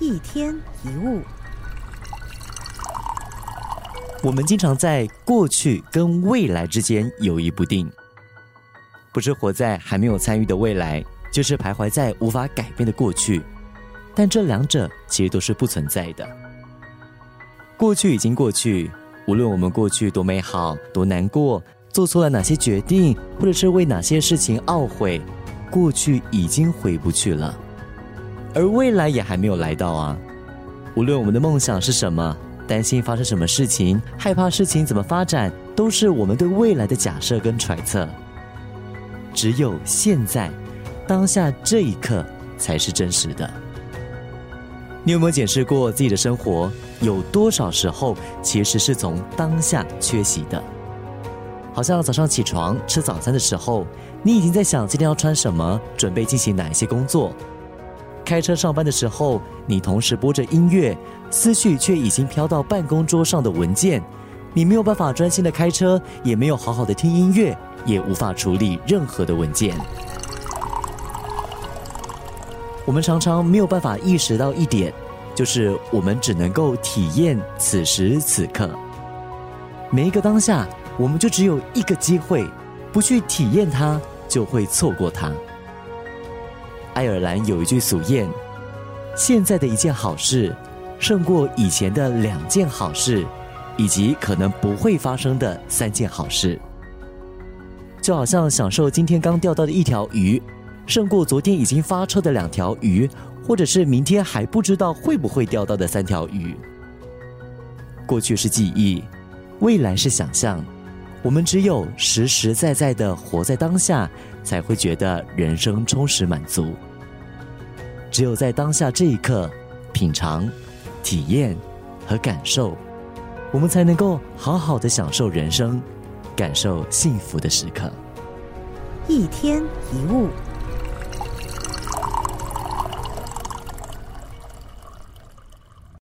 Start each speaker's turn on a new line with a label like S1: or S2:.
S1: 一天一物，
S2: 我们经常在过去跟未来之间犹豫不定，不是活在还没有参与的未来，就是徘徊在无法改变的过去。但这两者其实都是不存在的。过去已经过去，无论我们过去多美好、多难过，做错了哪些决定，或者是为哪些事情懊悔，过去已经回不去了。而未来也还没有来到啊！无论我们的梦想是什么，担心发生什么事情，害怕事情怎么发展，都是我们对未来的假设跟揣测。只有现在，当下这一刻才是真实的。你有没有检视过自己的生活？有多少时候其实是从当下缺席的？好像早上起床吃早餐的时候，你已经在想今天要穿什么，准备进行哪一些工作。开车上班的时候，你同时播着音乐，思绪却已经飘到办公桌上的文件，你没有办法专心的开车，也没有好好的听音乐，也无法处理任何的文件。我们常常没有办法意识到一点，就是我们只能够体验此时此刻，每一个当下，我们就只有一个机会，不去体验它，就会错过它。爱尔兰有一句俗谚：“现在的一件好事，胜过以前的两件好事，以及可能不会发生的三件好事。”就好像享受今天刚钓到的一条鱼，胜过昨天已经发臭的两条鱼，或者是明天还不知道会不会钓到的三条鱼。过去是记忆，未来是想象，我们只有实实在在的活在当下。才会觉得人生充实满足。只有在当下这一刻，品尝、体验和感受，我们才能够好好的享受人生，感受幸福的时刻。
S1: 一天一物。